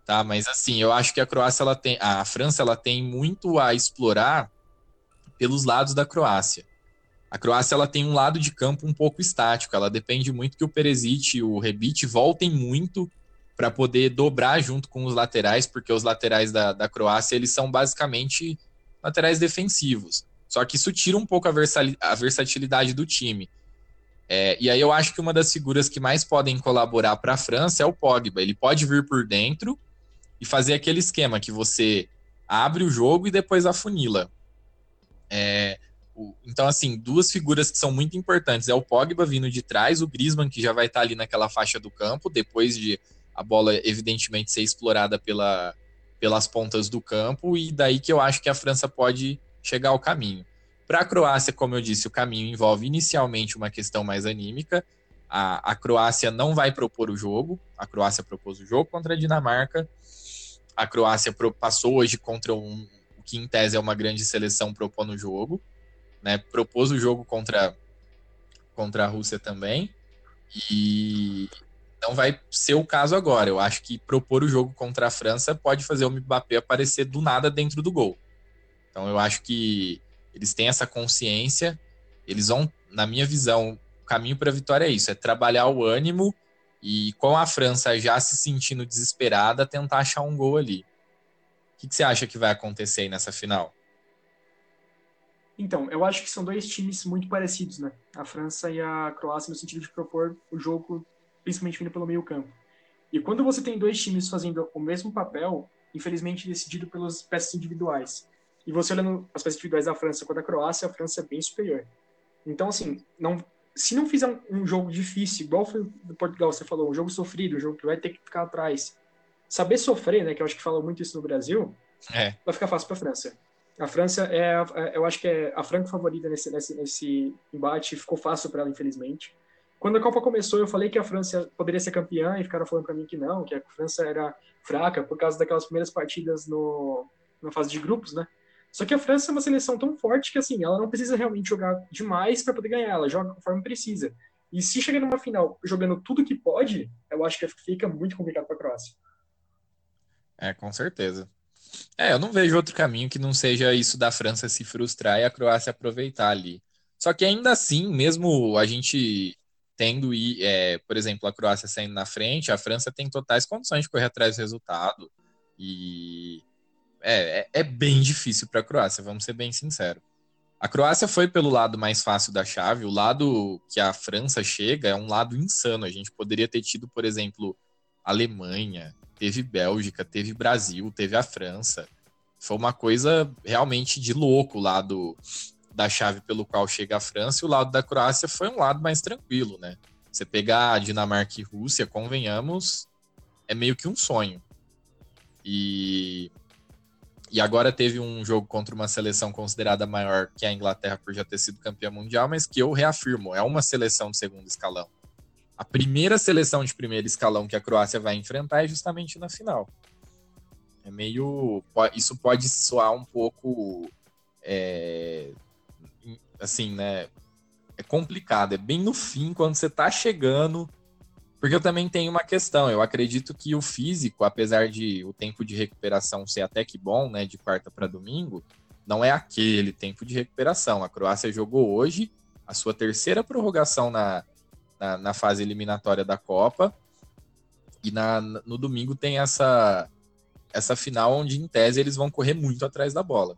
tá? Mas assim, eu acho que a Croácia ela tem, a França ela tem muito a explorar pelos lados da Croácia. A Croácia ela tem um lado de campo um pouco estático, ela depende muito que o Peresic e o Rebic voltem muito para poder dobrar junto com os laterais, porque os laterais da, da Croácia eles são basicamente laterais defensivos. Só que isso tira um pouco a, a versatilidade do time. É, e aí eu acho que uma das figuras que mais podem colaborar para a França é o Pogba. Ele pode vir por dentro e fazer aquele esquema que você abre o jogo e depois afunila. É, então, assim, duas figuras que são muito importantes. É o Pogba vindo de trás, o Griezmann, que já vai estar ali naquela faixa do campo, depois de a bola, evidentemente, ser explorada pela, pelas pontas do campo, e daí que eu acho que a França pode chegar ao caminho. Para a Croácia, como eu disse, o caminho envolve inicialmente uma questão mais anímica. A, a Croácia não vai propor o jogo, a Croácia propôs o jogo contra a Dinamarca, a Croácia passou hoje contra um, o que em tese é uma grande seleção propondo o jogo né, propôs o jogo contra, contra a Rússia também, e não vai ser o caso agora. Eu acho que propor o jogo contra a França pode fazer o Mbappé aparecer do nada dentro do gol. Então eu acho que eles têm essa consciência, eles vão, na minha visão, o caminho para a vitória é isso, é trabalhar o ânimo e com a França já se sentindo desesperada, tentar achar um gol ali. O que, que você acha que vai acontecer aí nessa final? Então, eu acho que são dois times muito parecidos, né? A França e a Croácia no sentido de propor o jogo principalmente vindo pelo meio campo. E quando você tem dois times fazendo o mesmo papel, infelizmente decidido pelas peças individuais, e você olhando as peças individuais da França com a da Croácia, a França é bem superior. Então, assim, não, se não fizer um, um jogo difícil, igual foi do Portugal, você falou, um jogo sofrido, um jogo que vai ter que ficar atrás, saber sofrer, né, que eu acho que fala muito isso no Brasil, é. vai ficar fácil para a França. A França é, é, eu acho que é a franca favorita nesse, nesse, nesse embate. Ficou fácil para ela, infelizmente. Quando a Copa começou, eu falei que a França poderia ser campeã e ficaram falando para mim que não, que a França era fraca por causa daquelas primeiras partidas no, na fase de grupos, né? Só que a França é uma seleção tão forte que assim, ela não precisa realmente jogar demais para poder ganhar, ela joga conforme precisa. E se chegar numa final jogando tudo que pode, eu acho que fica muito complicado para a Croácia. É, com certeza. É, eu não vejo outro caminho que não seja isso da França se frustrar e a Croácia aproveitar ali. Só que ainda assim, mesmo a gente tendo, é, por exemplo, a Croácia saindo na frente, a França tem totais condições de correr atrás do resultado. E é, é, é bem difícil para a Croácia, vamos ser bem sinceros. A Croácia foi pelo lado mais fácil da chave, o lado que a França chega é um lado insano. A gente poderia ter tido, por exemplo, Alemanha, teve Bélgica, teve Brasil, teve a França. Foi uma coisa realmente de louco lado da chave pelo qual chega a França, e o lado da Croácia foi um lado mais tranquilo, né? Você pegar Dinamarca e Rússia, convenhamos, é meio que um sonho. E, e agora teve um jogo contra uma seleção considerada maior que a Inglaterra por já ter sido campeã mundial, mas que eu reafirmo, é uma seleção de segundo escalão a primeira seleção de primeiro escalão que a Croácia vai enfrentar é justamente na final. É meio. Isso pode soar um pouco. É, assim, né? É complicado. É bem no fim, quando você tá chegando. Porque eu também tenho uma questão. Eu acredito que o físico, apesar de o tempo de recuperação ser até que bom, né? De quarta para domingo, não é aquele tempo de recuperação. A Croácia jogou hoje a sua terceira prorrogação na, na, na fase eliminatória da Copa. E na, no domingo tem essa, essa final onde, em tese, eles vão correr muito atrás da bola.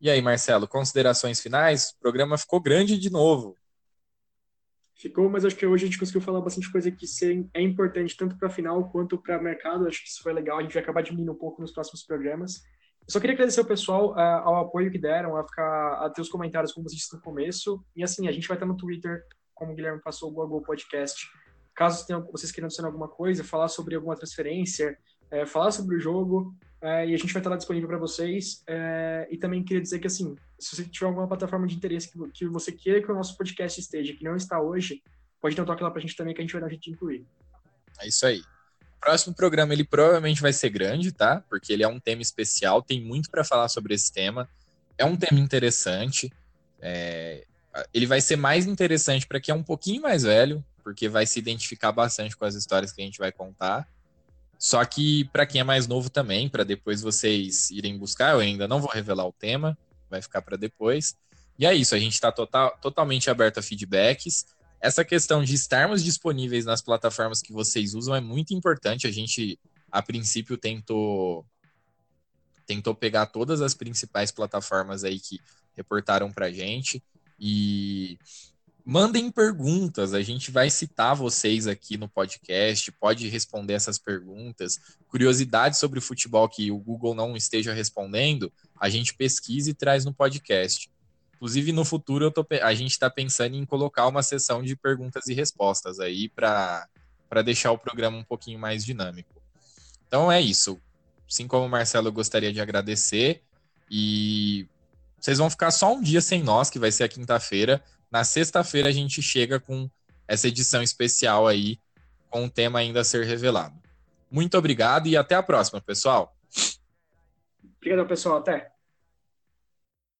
E aí, Marcelo, considerações finais? O programa ficou grande de novo. Ficou, mas acho que hoje a gente conseguiu falar bastante coisa que é importante tanto para a final quanto para o mercado. Acho que isso foi legal. A gente vai acabar diminuindo um pouco nos próximos programas. Só queria agradecer o pessoal uh, ao apoio que deram, a ficar a ter os comentários como vocês no começo. E assim, a gente vai estar no Twitter, como o Guilherme passou, o Google Podcast. Caso tenham, vocês queiram adicionar alguma coisa, falar sobre alguma transferência, é, falar sobre o jogo, é, e a gente vai estar lá disponível para vocês. É, e também queria dizer que, assim, se você tiver alguma plataforma de interesse que, que você queira que o nosso podcast esteja, que não está hoje, pode dar um toque lá para a gente também, que a gente vai dar a gente incluir. É isso aí próximo programa ele provavelmente vai ser grande, tá? Porque ele é um tema especial, tem muito para falar sobre esse tema. É um tema interessante. É... Ele vai ser mais interessante para quem é um pouquinho mais velho, porque vai se identificar bastante com as histórias que a gente vai contar. Só que para quem é mais novo também, para depois vocês irem buscar, eu ainda não vou revelar o tema, vai ficar para depois. E é isso, a gente está total, totalmente aberto a feedbacks essa questão de estarmos disponíveis nas plataformas que vocês usam é muito importante. A gente, a princípio, tentou tentou pegar todas as principais plataformas aí que reportaram para gente e mandem perguntas. A gente vai citar vocês aqui no podcast, pode responder essas perguntas. Curiosidades sobre o futebol que o Google não esteja respondendo, a gente pesquisa e traz no podcast. Inclusive, no futuro, tô, a gente está pensando em colocar uma sessão de perguntas e respostas aí para deixar o programa um pouquinho mais dinâmico. Então é isso. Assim como o Marcelo, eu gostaria de agradecer. E vocês vão ficar só um dia sem nós, que vai ser a quinta-feira. Na sexta-feira a gente chega com essa edição especial aí, com o tema ainda a ser revelado. Muito obrigado e até a próxima, pessoal. Obrigado, pessoal. Até.